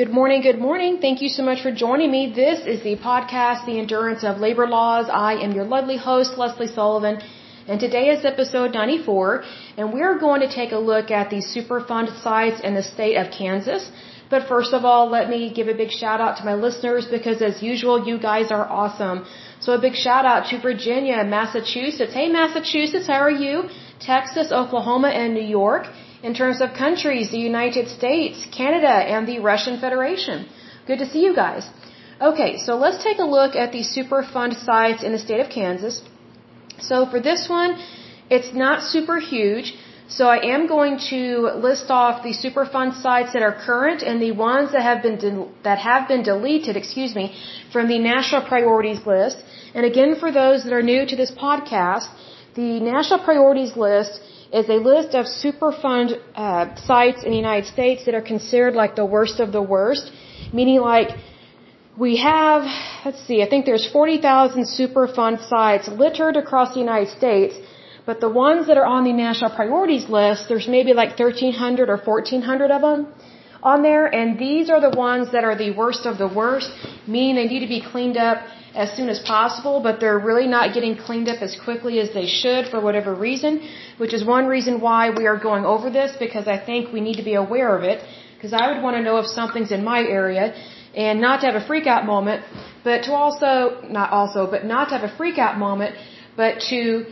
Good morning, good morning. Thank you so much for joining me. This is the podcast, The Endurance of Labor Laws. I am your lovely host, Lesley Sullivan, and today is episode 94, and we're going to take a look at the Superfund sites in the state of Kansas. But first of all, let me give a big shout out to my listeners because as usual, you guys are awesome. So a big shout out to Virginia, Massachusetts. Hey Massachusetts, how are you? Texas, Oklahoma, and New York. In terms of countries, the United States, Canada, and the Russian Federation. Good to see you guys. Okay, so let's take a look at the Superfund sites in the state of Kansas. So for this one, it's not super huge. So I am going to list off the Superfund sites that are current and the ones that have been that have been deleted, excuse me, from the national priorities list. And again, for those that are new to this podcast, the national priorities list is a list of Superfund uh, sites in the United States that are considered like the worst of the worst, meaning like we have, let's see, I think there's 40,000 Superfund sites littered across the United States, but the ones that are on the national priorities list, there's maybe like 1,300 or 1,400 of them on there, and these are the ones that are the worst of the worst, meaning they need to be cleaned up as soon as possible, but they're really not getting cleaned up as quickly as they should for whatever reason, which is one reason why we are going over this because I think we need to be aware of it because I would want to know if something's in my area and not to have a freak out moment, but to also, not also, but not to have a freak out moment, but to,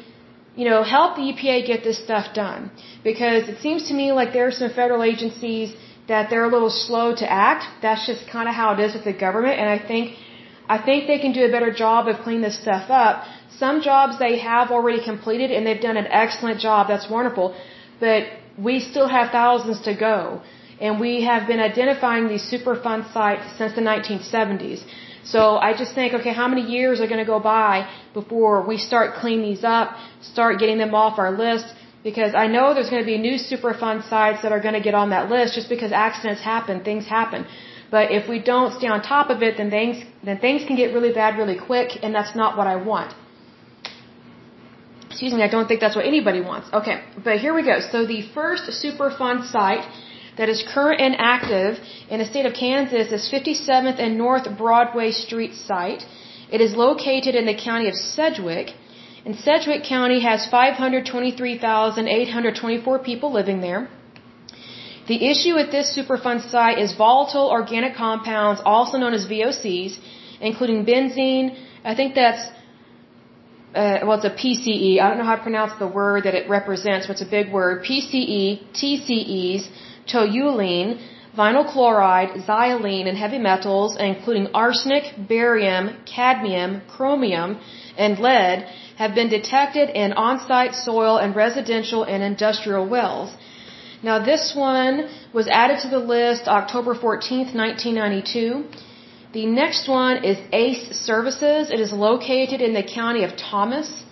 you know, help the EPA get this stuff done. Because it seems to me like there are some federal agencies that they're a little slow to act. That's just kind of how it is with the government, and I think I think they can do a better job of cleaning this stuff up. Some jobs they have already completed and they've done an excellent job. That's wonderful. But we still have thousands to go. And we have been identifying these Superfund sites since the 1970s. So I just think, okay, how many years are going to go by before we start cleaning these up, start getting them off our list? Because I know there's going to be new Superfund sites that are going to get on that list just because accidents happen, things happen. But if we don't stay on top of it, then things then things can get really bad really quick, and that's not what I want. Excuse me, I don't think that's what anybody wants. Okay, but here we go. So the first Superfund site that is current and active in the state of Kansas is 57th and North Broadway Street site. It is located in the county of Sedgwick. And Sedgwick County has 523,824 people living there. The issue with this Superfund site is volatile organic compounds, also known as VOCs, including benzene. I think that's, uh, well, it's a PCE. I don't know how to pronounce the word that it represents, but it's a big word. PCE, TCEs, toluene, vinyl chloride, xylene, and heavy metals, including arsenic, barium, cadmium, chromium, and lead, have been detected in on-site soil and residential and industrial wells. Now this one was added to the list October 14th, 1992. The next one is ACE Services. It is located in the county of Thomas.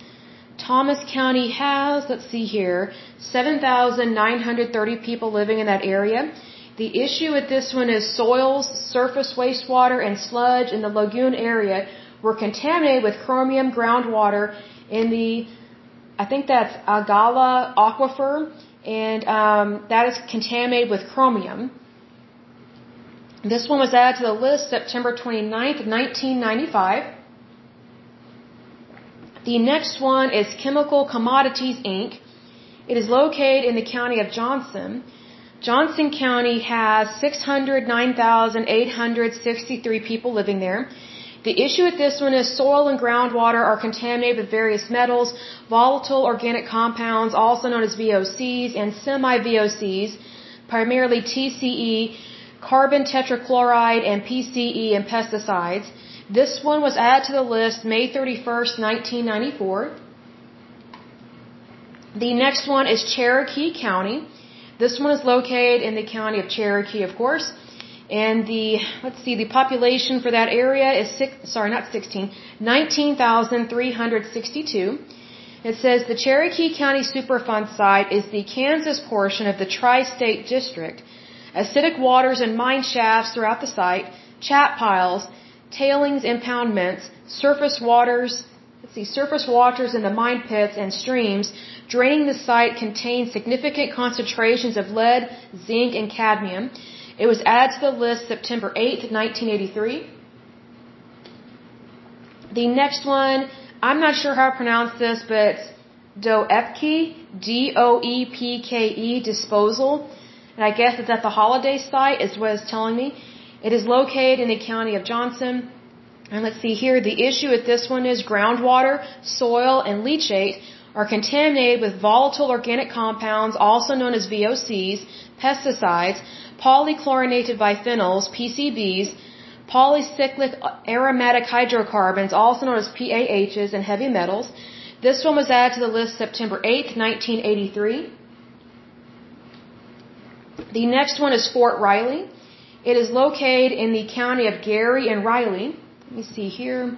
Thomas County has, let's see here, 7,930 people living in that area. The issue with this one is soils, surface wastewater, and sludge in the lagoon area were contaminated with chromium groundwater in the, I think that's Agala aquifer and um, that is contaminated with chromium. This one was added to the list September 29th, 1995. The next one is Chemical Commodities Inc. It is located in the county of Johnson. Johnson County has 609,863 people living there. The issue with this one is soil and groundwater are contaminated with various metals, volatile organic compounds, also known as VOCs, and semi-VOCs, primarily TCE, carbon tetrachloride, and PCE and pesticides. This one was added to the list May 31st, 1994. The next one is Cherokee County. This one is located in the county of Cherokee, of course. And the, let's see, the population for that area is six, sorry, not 16, 19,362. It says the Cherokee County Superfund site is the Kansas portion of the Tri-State District. Acidic waters and mine shafts throughout the site, chat piles, tailings impoundments, surface waters, let's see, surface waters in the mine pits and streams draining the site contain significant concentrations of lead, zinc, and cadmium. It was added to the list September 8th, 1983. The next one, I'm not sure how to pronounce this, but Doepke, D-O-E-P-K-E, disposal. And I guess it's at the Holliday site is what it's telling me. It is located in the county of Johnson. And let's see here, the issue with this one is groundwater, soil, and leachate are contaminated with volatile organic compounds, also known as VOCs, pesticides, polychlorinated biphenyls, PCBs, polycyclic aromatic hydrocarbons, also known as PAHs, and heavy metals. This one was added to the list September 8, 1983. The next one is Fort Riley. It is located in the county of Geary and Riley. Let me see here.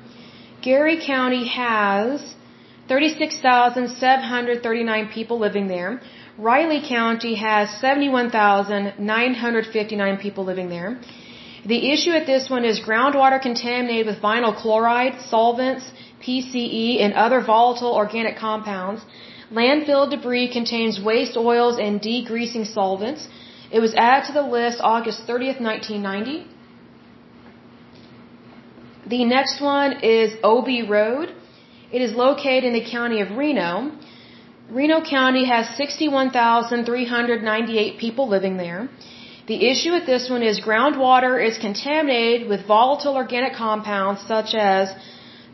Geary County has 36,739 people living there. Riley County has 71,959 people living there. The issue at this one is groundwater contaminated with vinyl chloride, solvents, PCE, and other volatile organic compounds. Landfill debris contains waste oils and degreasing solvents. It was added to the list August 30th, 1990. The next one is Obee Road. It is located in the county of Reno. Reno County has 61,398 people living there. The issue with this one is groundwater is contaminated with volatile organic compounds such as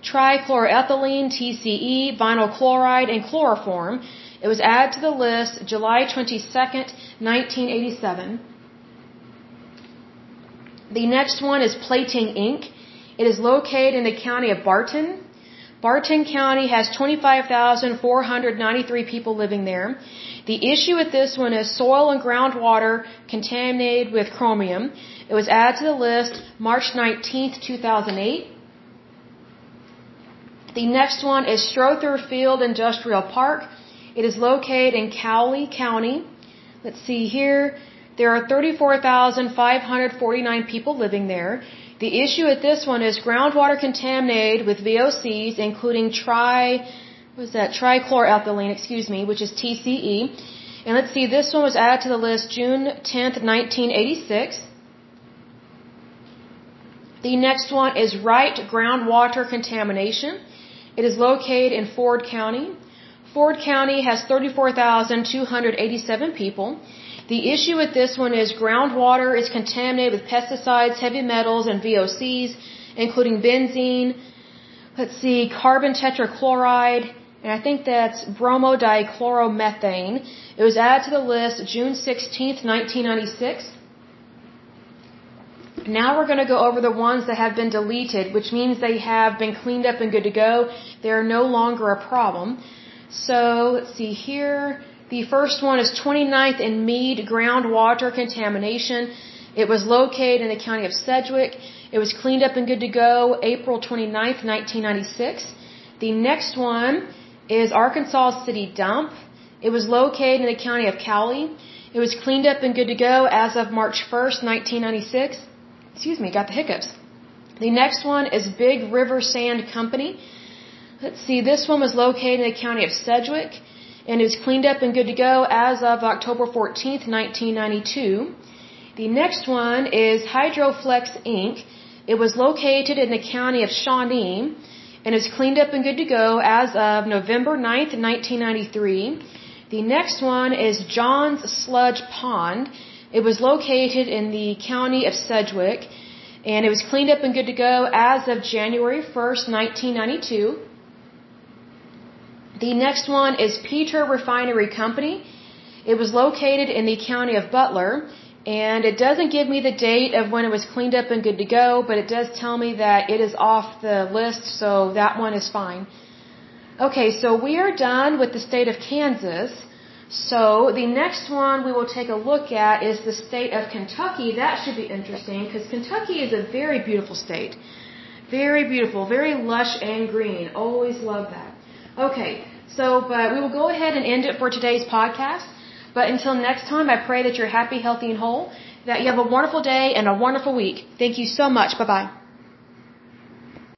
trichloroethylene, TCE, vinyl chloride, and chloroform. It was added to the list July 22, 1987. The next one is Plating Inc. It is located in the county of Barton. Barton County has 25,493 people living there. The issue with this one is soil and groundwater contaminated with chromium. It was added to the list March 19th, 2008. The next one is Strother Field Industrial Park. It is located in Cowley County. Let's see here. There are 34,549 people living there. The issue with this one is groundwater contaminated with VOCs, including tri, what is that, trichloroethylene, excuse me, which is TCE. And let's see, this one was added to the list June 10th, 1986. The next one is Wright groundwater contamination. It is located in Ford County. Ford County has 34,287 people. The issue with this one is groundwater is contaminated with pesticides, heavy metals, and VOCs, including benzene, let's see, carbon tetrachloride, and I think that's bromodichloromethane. It was added to the list June 16th, 1996. Now we're going to go over the ones that have been deleted, which means they have been cleaned up and good to go. They are no longer a problem. So, let's see here. The first one is 29th and Mead groundwater contamination. It was located in the county of Sedgwick. It was cleaned up and good to go April 29th, 1996. The next one is Arkansas City Dump. It was located in the county of Cowley. It was cleaned up and good to go as of March 1st, 1996. Excuse me, got the hiccups. The next one is Big River Sand Company. Let's see, this one was located in the county of Sedgwick and it was cleaned up and good to go as of October 14th, 1992. The next one is Hydroflex Inc. It was located in the county of Shawnee and is cleaned up and good to go as of November 9th, 1993. The next one is John's Sludge Pond. It was located in the county of Sedgwick and it was cleaned up and good to go as of January 1st, 1992. The next one is Pester Refinery Company. It was located in the county of Butler, and it doesn't give me the date of when it was cleaned up and good to go, but it does tell me that it is off the list, so that one is fine. Okay, so we are done with the state of Kansas. So the next one we will take a look at is the state of Kentucky. That should be interesting because Kentucky is a very beautiful state. Very beautiful, very lush and green. Always love that. Okay, so but we will go ahead and end it for today's podcast. But until next time, I pray that you're happy, healthy, and whole, that you have a wonderful day and a wonderful week. Thank you so much. Bye bye.